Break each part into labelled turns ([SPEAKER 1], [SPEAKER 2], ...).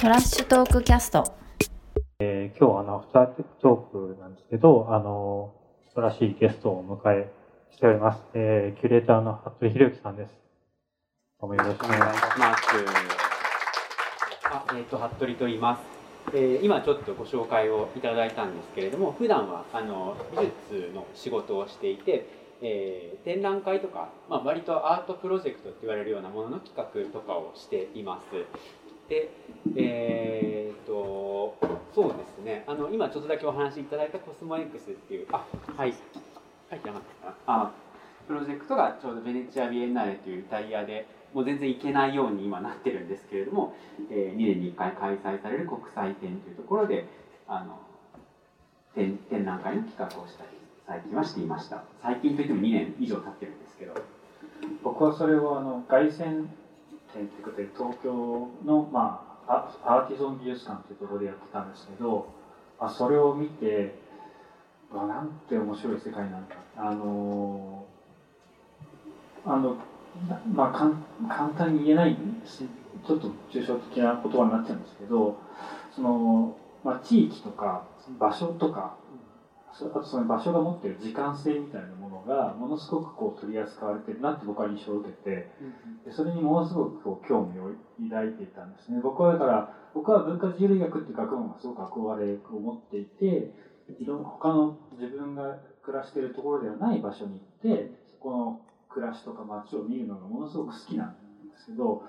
[SPEAKER 1] トラッシュトークキャスト。
[SPEAKER 2] えー、今日はあの、アフタートークなんですけど、あの、素晴らしいゲストをお迎えしております。えー、キュレーターの服部博之さんです。どうもよろしくお願いします。
[SPEAKER 3] あ、えっ、ー、と、服部と言います。えー、今ちょっとご紹介をいただいたんですけれども、普段はあの美術の仕事をしていて、えー、展覧会とか、まあ、割とアートプロジェクトって言われるようなものの企画とかをしています。で、えー、っと、そうですね、あの今ちょっとだけお話しいただいたコスモ X っていう、あ、はい、書いてなかったかな。あ、プロジェクトがちょうどベネチア・ビエンナーレというイタリアでもう全然行けないように今なってるんですけれども、えー、2年に1回開催される国際展というところであの展展覧会の企画をしたり最近はしていました。最近といっても2年以上経ってるんですけど。
[SPEAKER 2] 僕はそれをあの凱旋展ということで東京の、まあ、アーティゾン美術館というところでやってたんですけどあそれを見てわなんて面白い世界なんだ。あのあのまあ、かん簡単に言えないしちょっと抽象的な言葉になっちゃうんですけどその、まあ、地域とか場所とかあとその場所が持ってる時間性みたいなものがものすごくこう取り扱われてるなって僕は印象を受けてでそれにものすごくこう興味を抱いていたんですね。僕はだから僕は文化人類学っていう学問がすごく憧れを持っていていろ他の自分が暮らしているところではない場所に行ってそこの暮らしとか街を見るのがものすごく好きなんですけど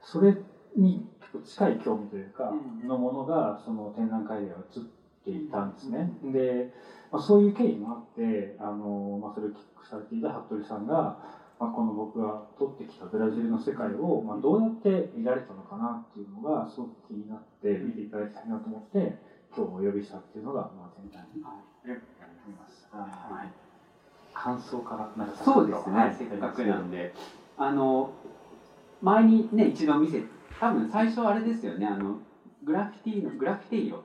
[SPEAKER 2] それに近い興味というかのものがその展覧会では映っていたんですね。で、まあ、そういう経緯もあってあの、まあ、それを企画されていた服部さんが、まあ、この僕が撮ってきたブラジルの世界を、まあ、どうやって見られたのかなっていうのがすごく気になって見ていただきたいなと思って今日お呼びしたっていうのが、まあ、全体にあります。はい。感想から
[SPEAKER 3] なんかそうですね。せっかくなんで。あの前にね一度見せ多分最初あれですよね。あのグラフィティのグラフィティの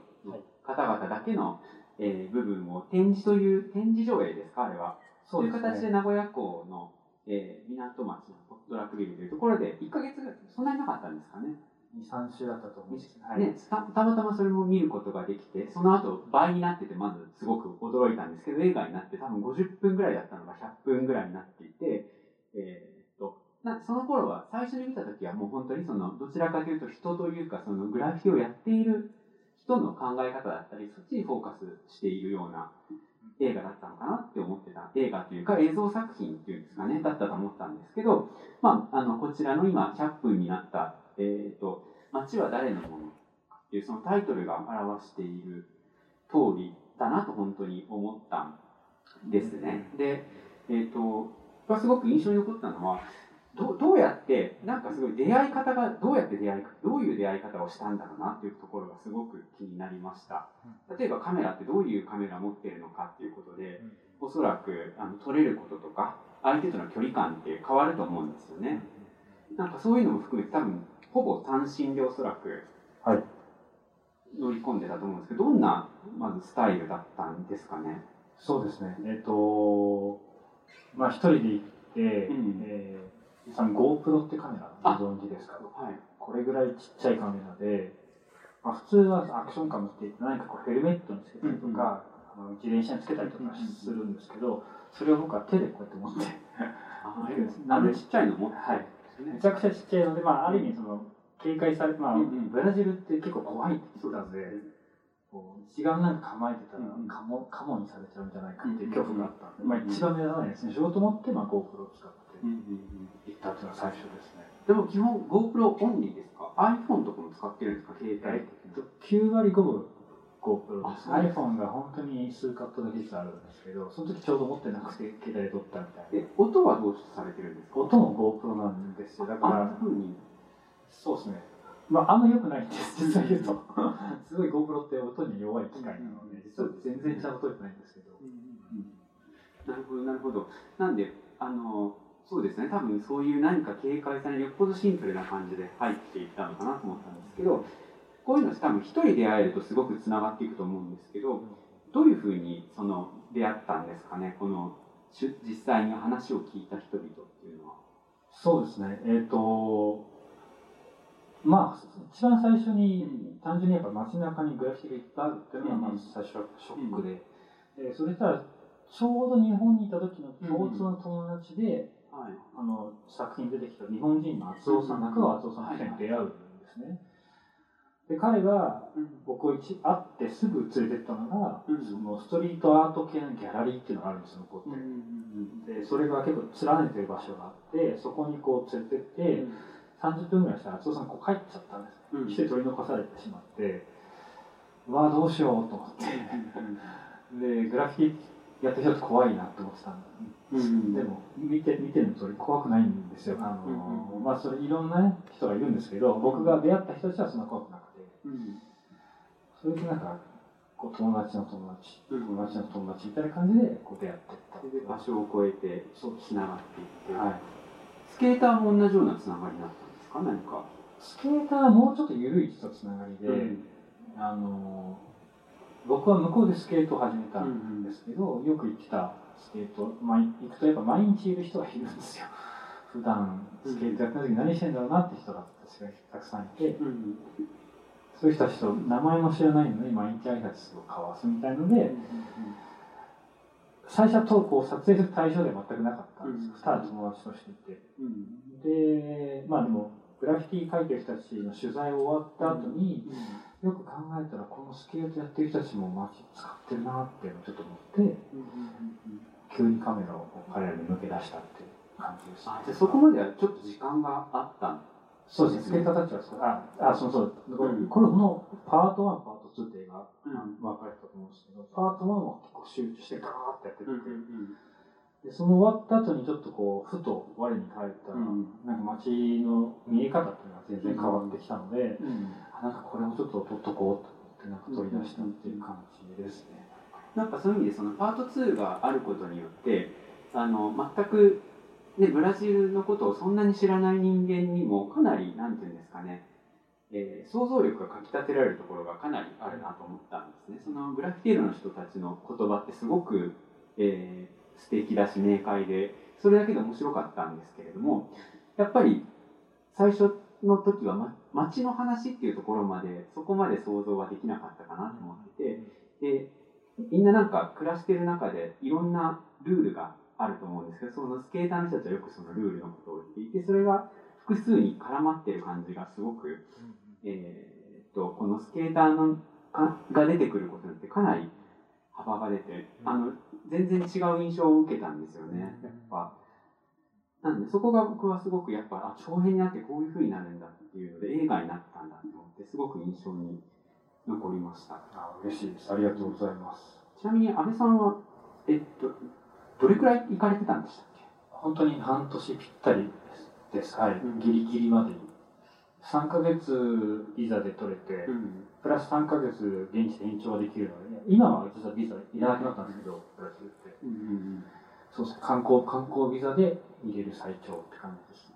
[SPEAKER 3] 方々だけの、えー、部分を展示という展示上映ですかあれは。そういう形で名古屋港の、えー、港町のドラッグビルというところで1か月ぐらいそんなになかったんですかね。
[SPEAKER 2] 23週だったと思うんです。けど、
[SPEAKER 3] はい、ね、たたまたまそれも見ることができてその後倍になっててまずすごく驚いたんですけど映画になって多分50分ぐらいだったのが100分ぐらいになっていて、えー、っとなその頃は最初に見た時はもう本当にそのどちらかというと人というかそのグラフィティをやっている人の考え方だったりそっちにフォーカスしているような映画だったのかなって思ってた映画というか映像作品っていうんですかねだったと思ったんですけど、まあ、あのこちらの今100分になったえーと「街は誰のもの?」っていうそのタイトルが表している通りだなと本当に思ったんですね。で、えーと、とすごく印象に残ったのはどどうやってなんかすごい出会い方がどうやって出会いどういう出会い方をしたんだろうなっていうところがすごく気になりました。例えばカメラってどういうカメラ持ってるのかっていうことでおそらくあの撮れることとか相手との距離感って変わると思うんですよね。なんかそういうのも含めて多分ほぼ単身でおそらく乗り込んでたと思うんですけど、どんなまずスタイルだったんですかね？
[SPEAKER 2] そうですね、えっ、ー、と、まあ、一人で行って、うん、えー、さん GoPro ってカメラご存知ですか、はい、これぐらいちっちゃいカメラで、まあ、普通はアクションカムって何かこうヘルメットにつけたりとか、うんうん、自転車につけたりとかするんですけど、それを僕は手でこうやって持って
[SPEAKER 3] あなんでちっちゃいの持って、はい。
[SPEAKER 2] めちゃくちゃちっちゃいので、まあ、ある意味その警戒されて、まあ、ブラジルって結構怖いって言ってたんで、こう一眼なんか構えてたらカモカモにされちゃうんじゃないかっていう恐怖があったんで、まあ、一番目立たないですね。仕事持って、まあ、GoPro を使って行ったっていうのが最初ですね。
[SPEAKER 3] でも基本 GoPro オンリーですか？iPhone とかも使ってるんですか？携帯
[SPEAKER 2] 9割5分。GoPro です iPhone が本当に数カットだけ実はあるんですけどその時ちょうど持ってなくて携帯で撮ったみたいな。
[SPEAKER 3] え音はどうされてるんですか？
[SPEAKER 2] 音も GoPro なんですよ。だからそうですね。まああんま良くないんです。実は言うと。すごい GoPro って音に弱い機械なので実は全然ちゃんと撮れてないんですけど、
[SPEAKER 3] なるほどなるほど。なんであのそうですね。多分そういう何か警戒されるよっぽどシンプルな感じで入っていったのかなと思ったんですけどこういうの多分一人出会えるとすごくつながっていくと思うんですけどどういうふうにその出会ったんですかね？この実際に話を聞いた人々っていうのは。
[SPEAKER 2] そうですね。えっ、ー、とまあ一番最初に単純にやっぱ街中にグラフィティがいっぱいあるっていうのがまず最初はショックで、でそれしたらちょうど日本にいた時の共通の友達で、
[SPEAKER 3] はい。
[SPEAKER 2] あの作品に出てきた日本人の厚尾さん、中川厚尾さんとに出会うんですね。で彼が僕を一会ってすぐ連れてったのが、
[SPEAKER 3] うん。
[SPEAKER 2] そのストリートアート系のギャラリーっていうのがあるんですよ向こうって。でそれが結構連ねてる場所があってそこにこう連れてって、30分ぐらいしたら厚尾さんこう帰っちゃったんです
[SPEAKER 3] うん。
[SPEAKER 2] 一人取り残されてしまって。うわあどうしようと思って。でグラフィティやってる人って怖いなって思ってたん
[SPEAKER 3] うん
[SPEAKER 2] でも見て見てる通り怖くないんですよ。あの、
[SPEAKER 3] うん
[SPEAKER 2] まあそれいろんな、ね、人がいるんですけど僕が出会った人たちはそんな怖くなくて。
[SPEAKER 3] うん。
[SPEAKER 2] それでなんかこう友達の友達
[SPEAKER 3] うん。
[SPEAKER 2] 友達の友達みたいな感じでこう出会ってった
[SPEAKER 3] 場所を超えてつながっていって、
[SPEAKER 2] はい。
[SPEAKER 3] スケーターも同じようなつながりだったんですか？何か、
[SPEAKER 2] スケーターはもうちょっと緩い人とつながりで、
[SPEAKER 3] うん。
[SPEAKER 2] あの僕は向こうでスケートを始めた
[SPEAKER 3] うん
[SPEAKER 2] んですけど、よく行ってたスケート、まあ、行くとやっぱ毎日いる人がいるんですよ。普段スケートやった時何してんだろうなって人が私がたくさんいて
[SPEAKER 3] うん
[SPEAKER 2] そういう人たちと名前も知らないのに毎日挨拶を交わすみたいので最初はとこう撮影する対象では全くなかったんです、
[SPEAKER 3] うん
[SPEAKER 2] ただ友達としていて。
[SPEAKER 3] うん
[SPEAKER 2] でまあでもグラフィティ描いてる人たちの取材終わった後に、よく考えたらこのスケートやってる人たちも街使ってるなってちょっと思って急にカメラを彼らに向け出したっていう感じです、
[SPEAKER 3] あじゃあそこまではちょっと時間があったん？
[SPEAKER 2] そうですね。スケーターたちはそうああそうそう。こ
[SPEAKER 3] ん。
[SPEAKER 2] これのパート1パート2って映画、
[SPEAKER 3] うん。
[SPEAKER 2] 分かれたと思うんですけどパート1は結構集中してガーってやってて、
[SPEAKER 3] うん
[SPEAKER 2] でその終わった後にちょっとこうふと我に返ったら、
[SPEAKER 3] うん。
[SPEAKER 2] なんか街の見え方っていうのが全然変わってきたので、
[SPEAKER 3] うん。
[SPEAKER 2] あなんかこれもちょっと撮っとこうと思ってなんか取り出したっていう感じですね。
[SPEAKER 3] なんかそういう意味でそのパート2があることによってあの全く、ね、ブラジルのことをそんなに知らない人間にもかなりなんていうんですかね、えー想像力がかきたてられるところがかなりあるなと思ったんですね。そのグラフィティールの人たちの言葉ってすごく、えー素敵だし明快でそれだけで面白かったんですけれどもやっぱり最初の時は、ま、街の話っていうところまでそこまで想像はできなかったかなと思っててでみんななんか暮らしてる中でいろんなルールがあると思うんですけどそのスケーターの人たちはよくそのルールのことを言っていてそれが複数に絡まってる感じがすごく、えーっとこのスケーターのかが出てくることによってかなり幅が出てあの全然違う印象を受けたんですよねやっぱ。なんでそこが僕はすごくやっぱあ長編になってこういう風になるんだっていうので映画になったんだと思ってすごく印象に残りました。
[SPEAKER 2] あ嬉しいです。ありがとうございます。
[SPEAKER 3] ちなみに安倍さんは、えっと、どれくらい行かれてたんでしたっけ？
[SPEAKER 2] 本当に半年ぴったりです。はい、
[SPEAKER 3] うん
[SPEAKER 2] ギリギリまでに。3ヶ月ビザで取れて、
[SPEAKER 3] ん。
[SPEAKER 2] プラス3ヶ月現地で延長ができるので、今は実はビザいらなくなったんですけど、ブラジルって。そうですね、観光、観光ビザで入れる最長って感じですね。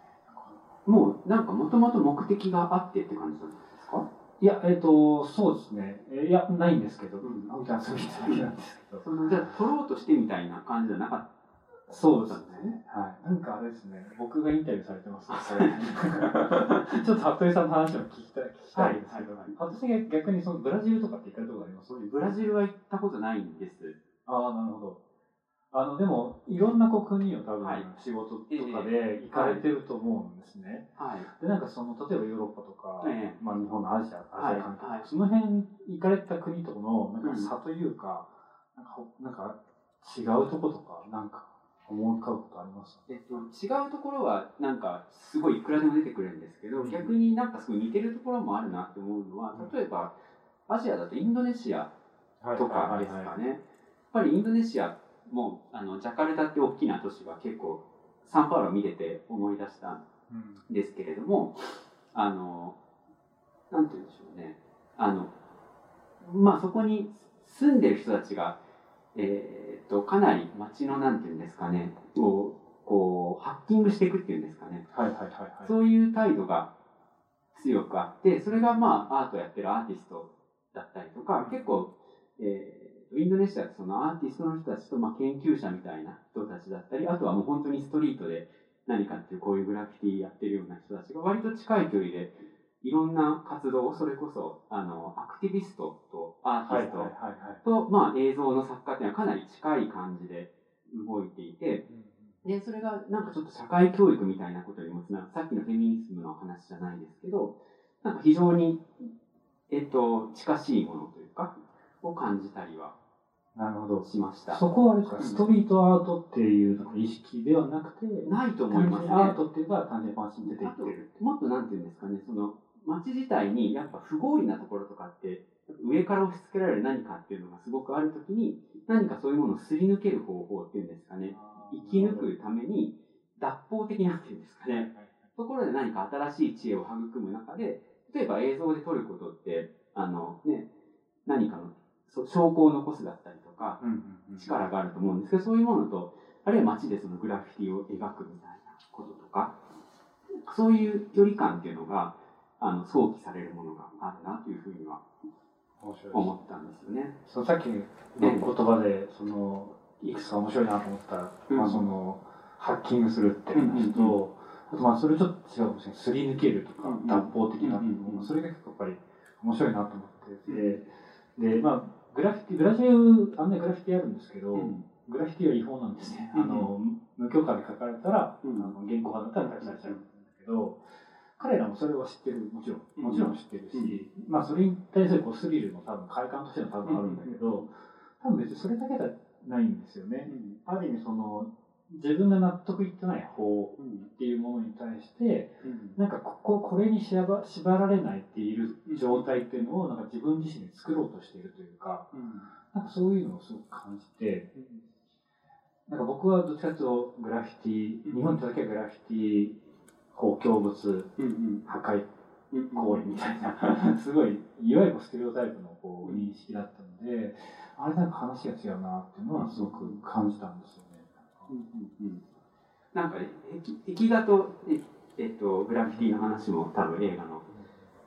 [SPEAKER 3] うん、もうなんかもともと目的があってって感じなんですか？
[SPEAKER 2] いや、えっ、と、そうですね。えいや、ないんですけど、
[SPEAKER 3] うん
[SPEAKER 2] 本当に遊びに行っただけなんですけど。
[SPEAKER 3] そのじゃあ取ろうとしてみたいな感じじゃなかっ
[SPEAKER 2] そうですね。はい。なんかあれですね、僕がインタビューされてますね、ちょっと服部さんの話も聞きたい、聞きたいんですけど、
[SPEAKER 3] はいはい
[SPEAKER 2] 私が逆にそのブラジルとかって行かれたことあります？
[SPEAKER 3] たブラジルは行ったことないんです。
[SPEAKER 2] ああ、なるほど。あの、でも、いろんなこう国を多分
[SPEAKER 3] はい
[SPEAKER 2] 仕事とかで行かれてると思うんですね。
[SPEAKER 3] はい。
[SPEAKER 2] で、なんかその、例えばヨーロッパとか、
[SPEAKER 3] え
[SPEAKER 2] まあ日本のアジア、アジア関係、
[SPEAKER 3] はいはい
[SPEAKER 2] その辺行かれた国との、なんか差というか、なんかほ、なんか違うとことか、なんか思い浮かぶことあります
[SPEAKER 3] えっと、違うところはなんかすごいいくらでも出てくるんですけど、
[SPEAKER 2] うん。
[SPEAKER 3] 逆になんかすごい似てるところもあるなって思うのは例えばアジアだとインドネシアとかですかね、やっぱりインドネシアもあのジャカルタって大きな都市は結構サンパウロを見てて思い出したん
[SPEAKER 2] うん
[SPEAKER 3] ですけれどもあのなんて言うんでしょうね。あのまあそこに住んでる人たちが、えー、とかなり街のなんて言うんですかね。こうこうハッキングしていくっていうんですかね。
[SPEAKER 2] はいはいはいはい。
[SPEAKER 3] そういう態度が強くあって、それがまあアートやってるアーティストだったりとか、結構、えーインドネシアってそのアーティストの人たちとまあ研究者みたいな人たちだったり、あとはもう本当にストリートで何かっていうこういうグラフィティやってるような人たちが割と近い距離でいろんな活動をそれこそあのアクティビストとアーティストと、まあ、映像の作家っていうのはかなり近い感じで動いていてでそれがなんかちょっと社会教育みたいなことにもつながるさっきのフェミニズムの話じゃないですけどなんか非常に、えっと、近しいものというかを感じたりは
[SPEAKER 2] なるほど。
[SPEAKER 3] しました。
[SPEAKER 2] そこはあれですか、
[SPEAKER 3] うん
[SPEAKER 2] ストリートアートっていう意識ではなくて、
[SPEAKER 3] ないと思いますね。
[SPEAKER 2] アートっていうか単純にファッションに出ていってる。
[SPEAKER 3] もっとなんていうんですかね、その街自体にやっぱ不合理なところとかって、上から押し付けられる何かっていうのがすごくあるときに、何かそういうものをすり抜ける方法っていうんですかね、生き抜くために脱法的なっていうんですかね、ところで何か新しい知恵を育む中で、例えば映像で撮ることって、あのね、何かの証拠を残すだったりとか、力があると思うんですけど、そういうものと、あるいは街でそのグラフィティを描くみたいなこととか、そういう距離感っていうのが、あの、想起されるものがあるなというふうには思ったんですよね。
[SPEAKER 2] そのさっきの言葉で、その、いくつか面白いなと思った、
[SPEAKER 3] うん。
[SPEAKER 2] まあその、ハッキングするっていう話と、
[SPEAKER 3] うんうん
[SPEAKER 2] あとまあそれちょっと違うかもしれない。すり抜けるとか、
[SPEAKER 3] うんうん。
[SPEAKER 2] 脱法的なう
[SPEAKER 3] んうん
[SPEAKER 2] それが結構やっぱり面白いなと思ってて、で、まあ、グラフィティ、ブラジル、あんなグラフィティあるんですけど、
[SPEAKER 3] うん。
[SPEAKER 2] グラフィティは違法なんですね。
[SPEAKER 3] うん
[SPEAKER 2] あの、無許可で書かれたら、
[SPEAKER 3] うん。
[SPEAKER 2] あの現行犯だったら逮捕されちゃうんだけど、彼らもそれは知ってる、もちろん。もちろん知ってるし、まあそれに対するこうスリルも多分快感としては多分あるんだけど、多分別にそれだけじゃないんですよね。ある意味その、自分が納得いってない法っていうものに対して、なんかここ、これに縛縛られないっている状態っていうのをなんか自分自身で作ろうとしているというか、なんかそういうのをすごく感じて、なんか僕はどっちかというとグラフィティ、日本にいた時はグラフィティ、こう、強物、破壊行為みたいな、すごい、いわゆるステレオタイプのこう認識だったので、あれなんか話が違うなっていうのはすごく感じたんですよね。
[SPEAKER 3] なんかね、壁壁画と、ええっと、グラフィティの話も多分映画の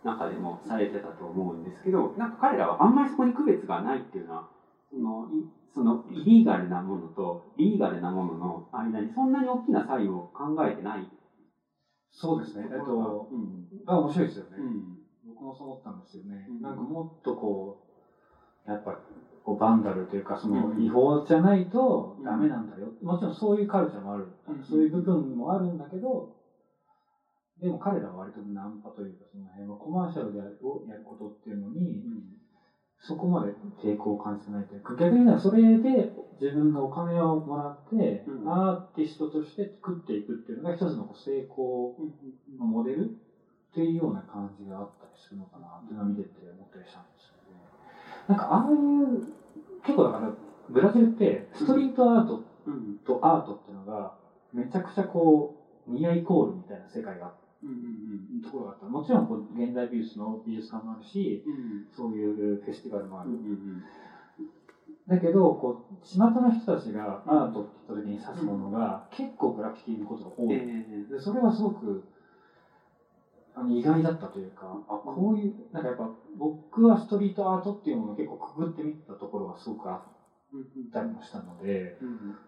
[SPEAKER 3] 中でもされてたと思うんですけど、なんか彼らはあんまりそこに区別がないっていうのは、そのいそのイリーガルなものとリーガルなものの間にそんなに大きな差異を考えてない
[SPEAKER 2] そうですね。えっ
[SPEAKER 3] と
[SPEAKER 2] あ面白いですよね。
[SPEAKER 3] うん
[SPEAKER 2] 僕もそう思ったんですよね。
[SPEAKER 3] うん
[SPEAKER 2] なんかもっとこう、やっぱこうバンダルというか、その
[SPEAKER 3] うん
[SPEAKER 2] 違法じゃないとダメなんだよ。もちろんそういうカルチャーもある。
[SPEAKER 3] うん
[SPEAKER 2] そういう部分もあるんだけど、でも彼らは割とナンパというか、その辺はコマーシャルでやるをやることっていうのに、そこまで抵抗を感じてないというか、逆に言それで自分がお金をもらって、
[SPEAKER 3] うん
[SPEAKER 2] アーティストとして食っていくっていうのが一つの成功のモデルっていうような感じがあったりするのかなっていうのを見てて思ったりしたんですよね。なんかああいう、結構だから、ブラジルってストリートアート
[SPEAKER 3] うん
[SPEAKER 2] とアートっていうのが、めちゃくちゃこう、ニアイコールみたいな世界があった
[SPEAKER 3] うん
[SPEAKER 2] ところがあった。もちろんこう現代美術の美術館もあるし、
[SPEAKER 3] うん
[SPEAKER 2] そういうフェスティバルもある。
[SPEAKER 3] うん
[SPEAKER 2] だけど、こう、巷の人たちがアートって言った時に指すものが、結構グラフィティのことが多い。
[SPEAKER 3] え
[SPEAKER 2] でそれはすごくあの意外だったというか、あこういう、なんかやっぱ僕はストリートアートっていうものを結構くぐってみたところがすごくあったりもしたので、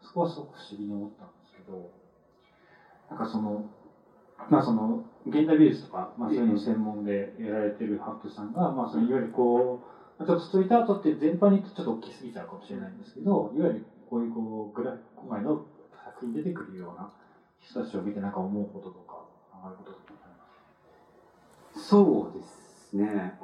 [SPEAKER 2] そこはすごく不思議に思ったんですけど、なんかその、まあその、現代美術とか、まあそういうの専門でやられてるハットさんが、まあそのいわゆるこう、ちょっとストリートアートって全般にちょっと大きすぎちゃうかもしれないんですけど、いわゆるこういうこう、グラ今回の作品に出てくるような人たちを見てなんか思うこととか、考えることとか？
[SPEAKER 3] そうですね。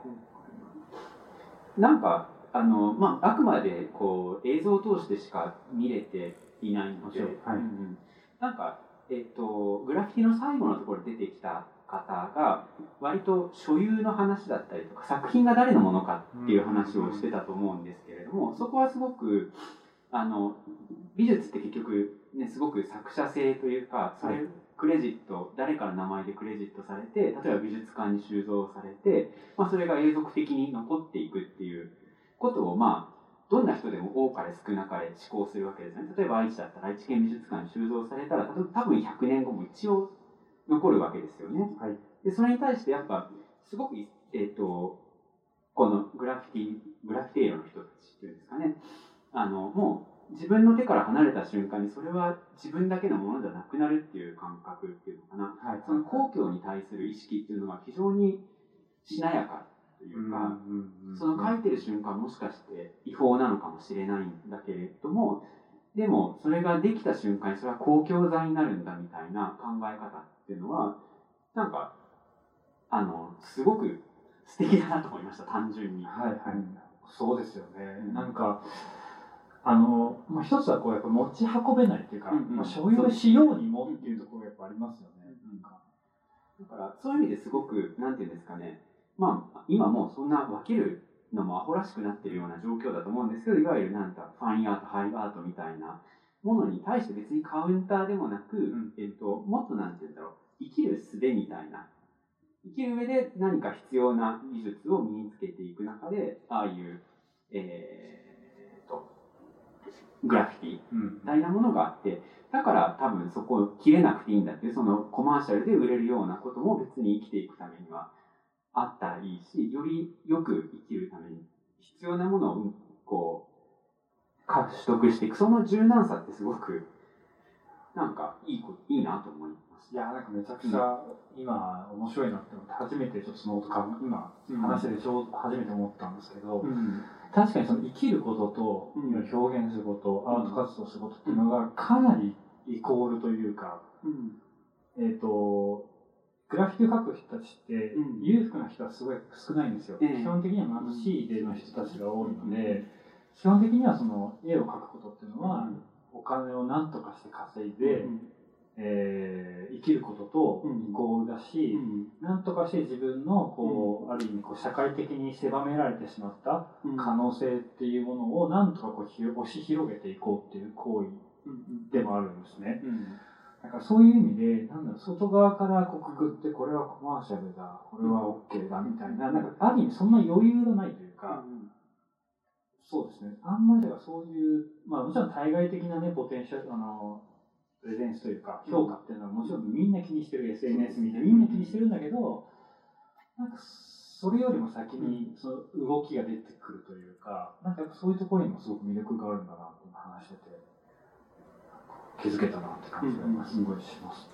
[SPEAKER 3] なんか、あの、まあ、あくまで、こう、映像を通してしか見れていないので、
[SPEAKER 2] はい。
[SPEAKER 3] うんうん。なんか、えっと、グラフィティの最後のところで出てきた方が、割と所有の話だったりとか、作品が誰のものかっていう話をしてたと思うんですけれども、そこはすごく、あの、美術って結局、ね、すごく作者性というか、それ、
[SPEAKER 2] はい。
[SPEAKER 3] クレジット、誰かの名前でクレジットされて、例えば美術館に収蔵されて、まあ、それが永続的に残っていくっていうことを、まあ、どんな人でも多かれ少なかれ思考するわけですね。例えば愛知だったら愛知県美術館に収蔵されたら、多分100年後も一応残るわけですよね。
[SPEAKER 2] はい。
[SPEAKER 3] で、それに対してやっぱ、すごく、えっ、と、このグラフィティ、グラフィティエロの人たちっていうんですかね、あの、もう自分の手から離れた瞬間にそれは自分だけのものじゃなくなるっていう感覚っていうのかな。
[SPEAKER 2] はい。
[SPEAKER 3] その公共に対する意識っていうのが非常にしなやかというか、
[SPEAKER 2] うん
[SPEAKER 3] その書いてる瞬間もしかして違法なのかもしれないんだけれども、でもそれができた瞬間にそれは公共財になるんだみたいな考え方っていうのは、なんか、あの、すごく素敵だなと思いました、単純に。
[SPEAKER 2] はいはい、そうですよね、
[SPEAKER 3] うん。
[SPEAKER 2] なんかあの、まあ、一つはこうやっぱ持ち運べないっていうか、
[SPEAKER 3] うんうん。
[SPEAKER 2] まあ、所有しようにもっていうところがやっぱありますよね、
[SPEAKER 3] うん
[SPEAKER 2] なん。か
[SPEAKER 3] だからそういう意味ですごく、なんていうんですかね、まあ、今もうそんな分けるのもアホらしくなってるような状況だと思うんですけど、いわゆるなんかファインアート、ハイアートみたいなものに対して別にカウンターでもなく、
[SPEAKER 2] ん。
[SPEAKER 3] えっと、もっとなんていうんだろう、生きる術みたいな、生きる上で何か必要な技術を身につけていく中で、ああいう、えーっと、グラフィティ
[SPEAKER 2] うん。
[SPEAKER 3] みたいなものがあって、だから多分そこを切れなくていいんだっていう、そのコマーシャルで売れるようなことも別に生きていくためにはあったらいいし、よりよく生きるために必要なものをうんこう、か取得していく、その柔軟さってすごく、なんかいいこいいなと思います。
[SPEAKER 2] いやなんかめちゃくちゃ今面白いなって思って初めてちょっとそのことか今話しててちょうど初めて思ったんですけど、
[SPEAKER 3] うん。
[SPEAKER 2] 確かにその生きることと、表現すること、
[SPEAKER 3] うん。
[SPEAKER 2] アート活動することっていうのがかなりイコールというか、
[SPEAKER 3] うん。
[SPEAKER 2] えっ、とグラフィティを描く人たちって、
[SPEAKER 3] うん。
[SPEAKER 2] 裕福な人はすごい少ないんですよ、
[SPEAKER 3] ええ。
[SPEAKER 2] 基本的には貧しい例の人たちが多いので、基本的にはその絵を描くことっていうのは、お金を何とかして稼いで、えー生きることと
[SPEAKER 3] うん。
[SPEAKER 2] イコールだし、
[SPEAKER 3] うん。
[SPEAKER 2] 何とかして自分のこう、ある意味こう社会的に狭められてしまった
[SPEAKER 3] うん。
[SPEAKER 2] 可能性っていうものを何とかこうひ押し広げていこうっていう行為
[SPEAKER 3] うん。
[SPEAKER 2] でもあるんですね。
[SPEAKER 3] うん
[SPEAKER 2] だからそういう意味で、なんだろう、外側からこうくぐって、これはコマーシャルだ、これは OK だみたいな、なんかある意味そんな余裕がないというか、そうですね、あんまりだからそういう、まあもちろん対外的なね、ポテンシャル、あの、プレゼンスというか、評価っていうのはもちろんみんな気にしてる、SNS 見てみんな気にしてるんだけど、なんかそれよりも先にその動きが出てくるというか、なんかそういうところにもすごく魅力があるんだなって今話してて、気づけたなって感じがすごいします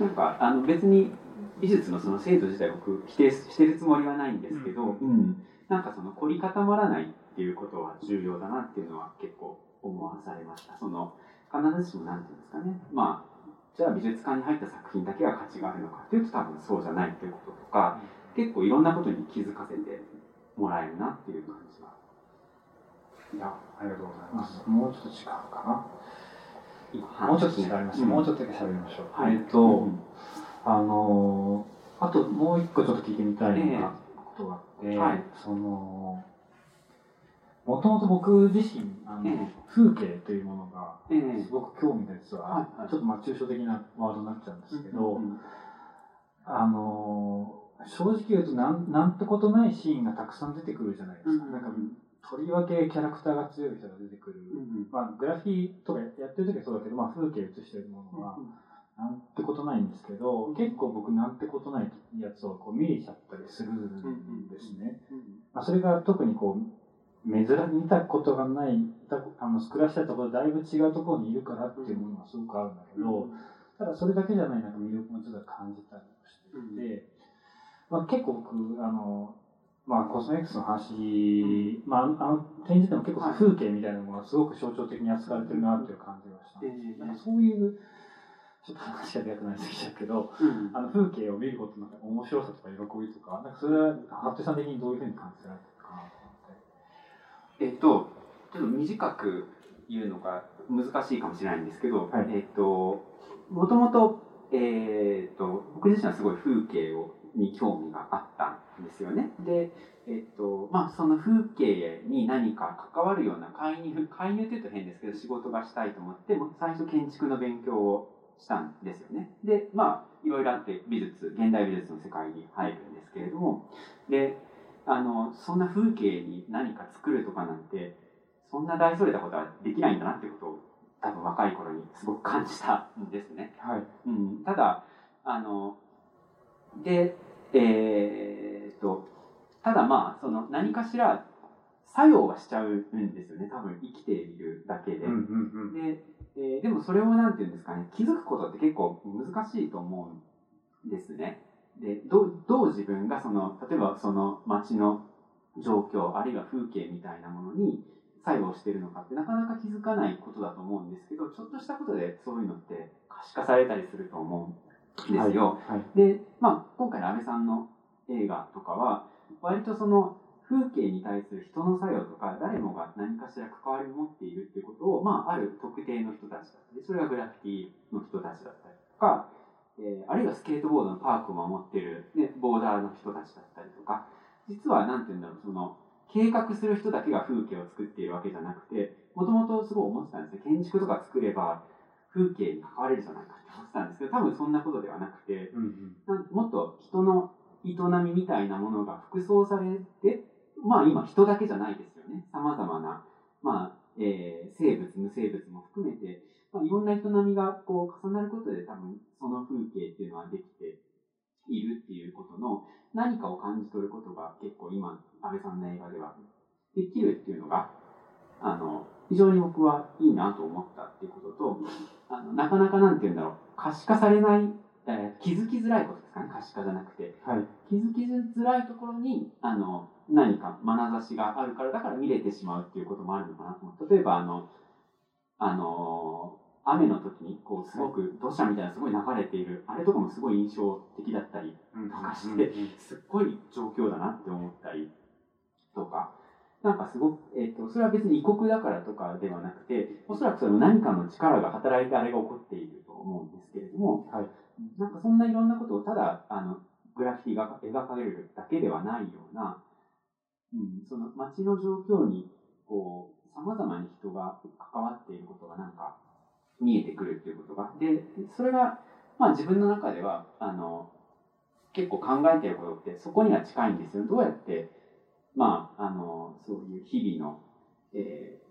[SPEAKER 2] ね。
[SPEAKER 3] なんかあの別に美術のその精度自体僕否定してるつもりはないんですけど、
[SPEAKER 2] うん
[SPEAKER 3] うんなんかその凝り固まらないっていうことは重要だなっていうのは結構思わされました。その必ずしもなんていうんですかね、まあじゃあ美術館に入った作品だけが価値があるのかっていうと多分そうじゃないっていうこととか、結構いろんなことに気づかせてもらえるなっていう感じは。
[SPEAKER 2] いや、ありがとうございます。もうちょっと違うか
[SPEAKER 3] 今
[SPEAKER 2] な。もうちょっと違いました。
[SPEAKER 3] うん。
[SPEAKER 2] もうちょっとだけ喋りましょう。
[SPEAKER 3] はい。
[SPEAKER 2] えっと、
[SPEAKER 3] うん
[SPEAKER 2] あのーあともう一個ちょっと聞いてみたいなことがあって、
[SPEAKER 3] はい。
[SPEAKER 2] その、もともと僕自身、あの、
[SPEAKER 3] ええ。
[SPEAKER 2] 風景というものが、
[SPEAKER 3] ええ。
[SPEAKER 2] すごく興味が実は、
[SPEAKER 3] はい。はい
[SPEAKER 2] ちょっとまあ抽象的なワードになっちゃうんですけど、
[SPEAKER 3] うん
[SPEAKER 2] あのー正直言うとなんなんてことないシーンがたくさん出てくるじゃないですか。
[SPEAKER 3] うん。
[SPEAKER 2] なんかとりわけキャラクターが強い人が出てくる。
[SPEAKER 3] うん
[SPEAKER 2] まあ、グラフィーとかやってる時はそうだけど、まあ、風景映してるものは、なんてことないんですけど、結構僕なんてことないやつをこう見えちゃったりするんですね。まあ、それが特にこう、珍見たことがない、たあの、暮らしたところだいぶ違うところにいるからっていうものがすごくあるんだけど、ただそれだけじゃないなんか魅力もちょっと感じたりもしていて、まあ、結構僕、あの、まあ、コスメ X の話、まあ、あの展示でも結構風景みたいなものがすごく象徴的に扱われてるなっていう感じがしたんです
[SPEAKER 3] ええ
[SPEAKER 2] なんかそういう、ちょっと話がでかくなりすぎちゃうけど、
[SPEAKER 3] うん。
[SPEAKER 2] あの風景を見ることの面白さとか喜びとか、なんかそれは、服部さん的にどういうふうに感じられてるかなと
[SPEAKER 3] えっと、ちょっと短く言うのが難しいかもしれないんですけど、
[SPEAKER 2] はい。
[SPEAKER 3] えっと、もともと、えっと、僕自身はすごい風景をに興味があったんですよね。で、えっと、まあ、その風景に何か関わるような介入、介入って言うと変ですけど、仕事がしたいと思って、最初建築の勉強をしたんですよね。で、まあ、いろいろあって美術、現代美術の世界に入るんですけれども、で、あの、そんな風景に何か作るとかなんて、そんな大それたことはできないんだなってことを多分若い頃にすごく感じたんですね。
[SPEAKER 2] はい。
[SPEAKER 3] うん、ただ、あの、で、えーただまあ、その何かしら作用はしちゃうんですよね。多分生きているだけで。
[SPEAKER 2] うんうんうん。
[SPEAKER 3] で、えーでもそれをなんていうんですかね、気づくことって結構難しいと思うんですね。でどうどう自分がその例えばその街の状況あるいは風景みたいなものに作用してるのかってなかなか気づかないことだと思うんですけどちょっとしたことでそういうのって可視化されたりすると思うんですよ。
[SPEAKER 2] はいはい
[SPEAKER 3] で、まあ、今回の安倍さんの映画とかは割とその風景に対する人の作用とか誰もが何かしら関わりを持っているっていうことを、まあ、ある特定の人たちだったりそれがグラフィティの人たちだったりとか、えーあるいはスケートボードのパークを守ってる、ね、ボーダーの人たちだったりとか実は何て言うんだろうその計画する人だけが風景を作っているわけじゃなくてもともとすごい思ってたんですよ。建築とか作れば風景に関われるじゃないかって思ってたんですけど多分そんなことではなくて
[SPEAKER 2] うん。
[SPEAKER 3] なんもっと人の営みみたいなものが複層されて、まあ今人だけじゃないですよね。様々な、まあ、えー生物、無生物も含めて、まあ、いろんな営みがこう重なることで多分その風景っていうのはできているっていうことの何かを感じ取ることが結構今、安倍さんの映画ではできるっていうのが、あの、非常に僕はいいなと思ったっていうことと、あのなかなかなんて言うんだろう、可視化されない、えー気づきづらいことですかね、可視化じゃなくて。
[SPEAKER 2] はい。
[SPEAKER 3] 気づきづらいところにあの何か眼差しがあるからだから見れてしまうっていうこともあるのかなと思う。例えばあのあの雨の時にこうすごく土砂みたいなすごい流れているあれとかもすごい印象的だったり
[SPEAKER 2] うん。
[SPEAKER 3] とかしてすっごい状況だなって思ったりとか。なんかすごく、えっとそれは別に異国だからとかではなくておそらくその何かの力が働いてあれが起こっていると思うんですけれども、
[SPEAKER 2] はい
[SPEAKER 3] なんかそんないろんなことをただあのグラフィティが描かれるだけではないような、うん、その街の状況にこう様々に人が関わっていることがなんか見えてくるっていうことが。でそれが、まあ、自分の中ではあの結構考えていることってそこには近いんですよ。どうやって、まあ、あのそういう日々の、えー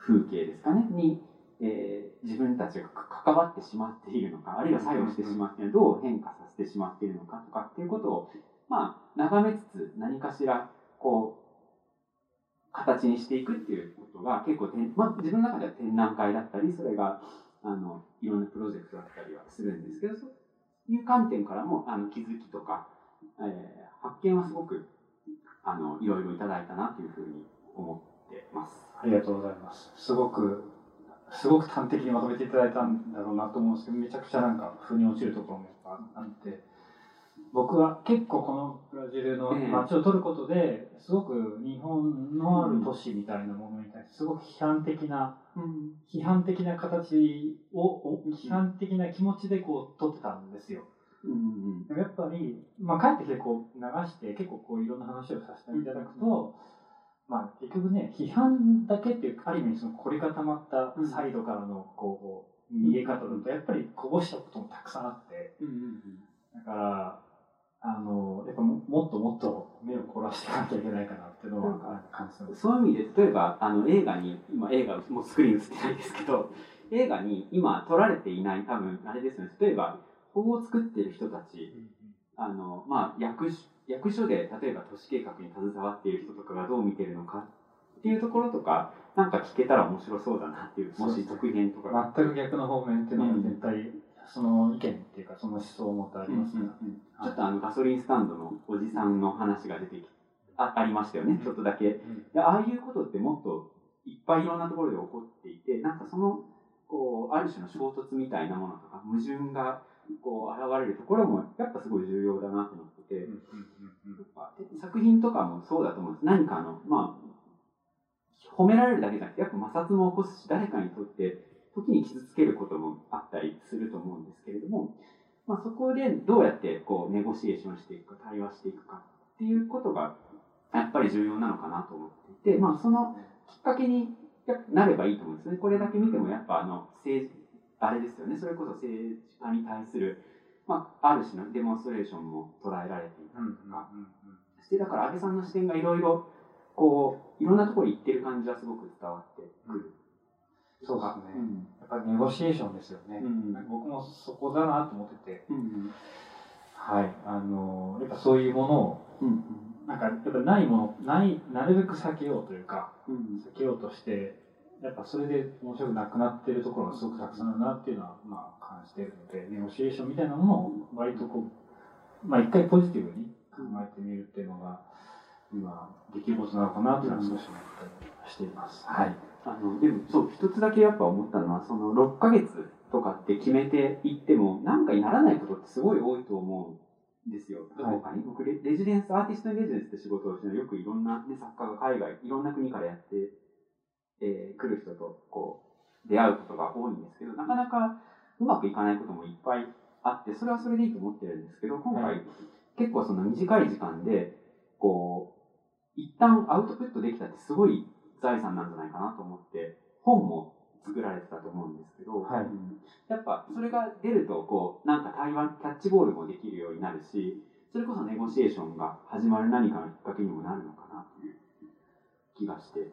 [SPEAKER 3] 風景ですかねに、えー自分たちが関わってしまっているのかあるいは作用してしまっているどう変化させてしまっているのかとかっていうことを、まあ、眺めつつ何かしらこう形にしていくっていうことが結構てん、まあ、自分の中では展覧会だったりそれがあのいろんなプロジェクトだったりはするんですけどそういう観点からもあの気づきとか、えー発見はすごくあのいろいろいただいたなというふうに思ってます。
[SPEAKER 2] ありがとうございます。すごく、すごく端的にまとめていただいたんだろうなと思うんですけど、めちゃくちゃなんか、腑に落ちるところもやっぱあって、僕は結構このブラジルの
[SPEAKER 3] ええ
[SPEAKER 2] 街を撮ることで、すごく日本のある都市みたいなものに対して、すごく批判的な、批判的な形を、お批判的な気持ちでこう撮ってたんですよ。
[SPEAKER 3] うんうん
[SPEAKER 2] でもやっぱり、まあ、帰ってきてこう流して結構こういろんな話をさせていただくと、まあ、結局ね批判だけっていうある意味その凝り固まったサイドからのこう見え方だとやっぱりこぼしたこともたくさんあって。
[SPEAKER 3] うんうん
[SPEAKER 2] だからあのやっぱももっともっと目を凝らしていかなきゃいけないかなっていうのは感じてます。
[SPEAKER 3] そういう意味で例えばあの映画に今映画もうスクリーン映ってないですけど映画に今撮られていない多分あれですよね。例えば法を作ってる人たち。あの、まあ、役所役所で例えば都市計画に携わっている人とかがどう見てるのかっていうところとかなんか聞けたら面白そうだなっていうもし続編とか。が。
[SPEAKER 2] 全く逆の方面っていうのは絶対その意見っていうかその思想を持ってありますから、
[SPEAKER 3] ちょっとあのガソリンスタンドのおじさんの話が出てきあありましたよね、ちょっとだけ。でああいうことってもっといっぱいいろんなところで起こっていてなんかそのこうある種の衝突みたいなものとか矛盾がこう現れるところもやっぱすごい重要だなと思ってて、作品とかもそうだと思うんです。何かあのまあ褒められるだけじゃなくてやっぱ摩擦も起こすし誰かにとって時に傷つけることもあったりすると思うんですけれども、まあ、そこでどうやってこうネゴシエーションしていくか対話していくかっていうことがやっぱり重要なのかなと思っていて、まあ、そのきっかけになればいいと思うんですね。これだけ見てもやっぱあの政治あれですよね。それこそ政治家に対する、まあ、ある種のデモンストレーションも捉えられていたりとか、そしてだから安倍さんの視点がいろいろこういろんなところに行ってる感じはすごく伝わってくる。
[SPEAKER 2] そうですね、
[SPEAKER 3] うん。
[SPEAKER 2] やっぱりネゴシエーションですよね、
[SPEAKER 3] うん。
[SPEAKER 2] 僕もそこだなと思ってて。
[SPEAKER 3] うん
[SPEAKER 2] はい。あのやっぱそういうものを
[SPEAKER 3] うん
[SPEAKER 2] なんかやっぱないものないなるべく避けようというか
[SPEAKER 3] うん。
[SPEAKER 2] 避けようとしてやっぱそれで面白くなくなってるところがすごくたくさんあるなっていうのはまあ感じているのでネゴシエーションみたいなものを割とこうまあ一回ポジティブに考えてみるっていうのが今できることなのかなというのは少し思ったりしています。はい。
[SPEAKER 3] あのでもそう一つだけやっぱ思ったのはその6ヶ月とかって決めていってもなんかにならないことってすごい多いと思うんですよ。どこかに、僕レレジデンスアーティストにレジデンスって仕事をしてよくいろんな、ね、作家が海外いろんな国からやって、えー来る人とこう出会うことが多いんですけどなかなかうまくいかないこともいっぱいあってそれはそれでいいと思ってるんですけど今回、
[SPEAKER 2] はい。
[SPEAKER 3] 結構その短い時間でこう一旦アウトプットできたってすごい財産なんじゃないかなと思って本も作られてたと思うんですけど、
[SPEAKER 2] はい。
[SPEAKER 3] うんやっぱそれが出るとこうなんか対話キャッチボールもできるようになるしそれこそネゴシエーションが始まる何かのきっかけにもなるのかなという気がして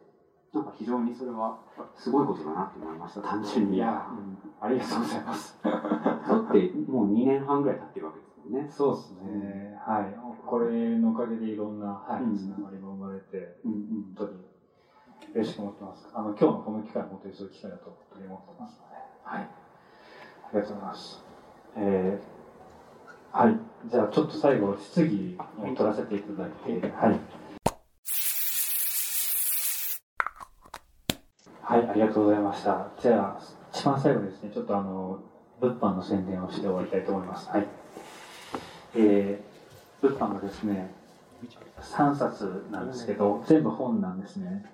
[SPEAKER 3] なんか非常にそれはすごいことだなと思いました単純に
[SPEAKER 2] いや
[SPEAKER 3] うん
[SPEAKER 2] ありがとうございます。
[SPEAKER 3] だってもう2年半ぐらい経ってるわけですもんね
[SPEAKER 2] そうですね。はい。これのおかげでいろんな、はい、
[SPEAKER 3] うん
[SPEAKER 2] つながりも生まれて、
[SPEAKER 3] うんうん
[SPEAKER 2] 本当に嬉しく思ってます。あの、今日のこの機会は本当にそういう機会だと本当に思ってますので、はい。ありがとうございます。えー、はい。じゃあちょっと最後、質疑を取らせていただいて、はい。はい、ありがとうございました。じゃあ、一番最後ですね、ちょっとあの、物販の宣伝をして終わりたいと思います。はい。えー、物販がですね、3冊なんですけど、全部本なんですね。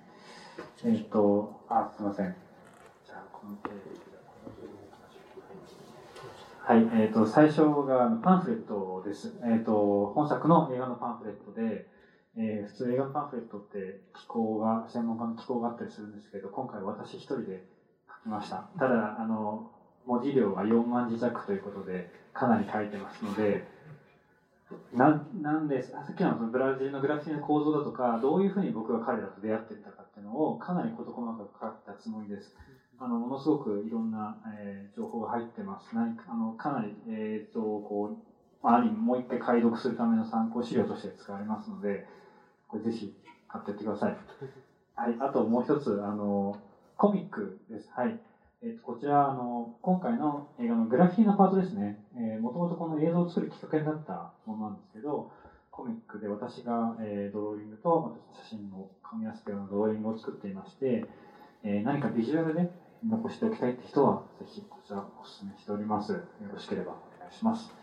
[SPEAKER 2] えっ、と、あ、すいません。じゃあ、このページはい、えっ、と、最初がパンフレットです。えっ、と、本作の映画のパンフレットで、えー普通映画パンフレットって機構が、専門家の機構があったりするんですけど、今回私一人で書きました。ただ、あの、文字量が4万字弱ということで、かなり書いてますので、ななんで、さっきのそのブラジルのグラフィティの構造だとか、どういうふうに僕が彼らと出会っていったかっていうのを、かなり事細かく書いたつもりです。あの、ものすごくいろんな、えー情報が入ってます。何か、あの、かなり、えーと、こう、まあ、ある意味もう一回解読するための参考資料として使われますので、これぜひ買っていってください。はい、あともう一つ、あの、コミックです。はい。えっとこちら、あの、今回の映画のグラフィティのパートですね。えー、もともとこの映像を作るきっかけになったものなんですけど、コミックで私が、えードローイングと私の写真を組み合わせたようなドローイングを作っていまして、えー何かビジュアルで残しておきたいって人は、ぜひこちらお勧めしております。よろしければお願いします。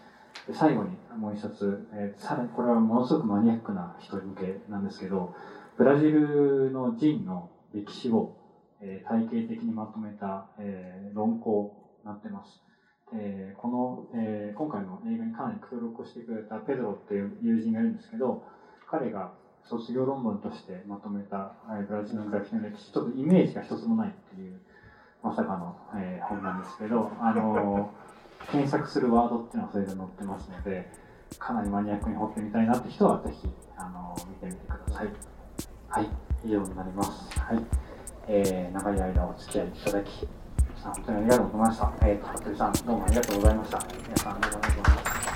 [SPEAKER 2] 最後にもう一冊、えーさらにこれはものすごくマニアックな人向けなんですけど、ブラジルのジンの歴史を、えー体系的にまとめた、えー論考になってます。えーこの、えー今回の映画にかなり協力をしてくれたペドロっていう友人がいるんですけど、彼が卒業論文としてまとめた、えーブラジルのグラフィティの歴史、ちょっとイメージが一つもないっていう、まさかの、えー本なんですけど、あのー検索するワードっていうのはそれで載ってますので、かなりマニアックに掘ってみたいなって人はぜひ、あのー見てみてください。はい、以上になります。はい。えー長い間お付き合いいただき、皆さん本当にありがとうございました。えーと、服部さん、どうもありがとうございました。皆さんありがとうございました。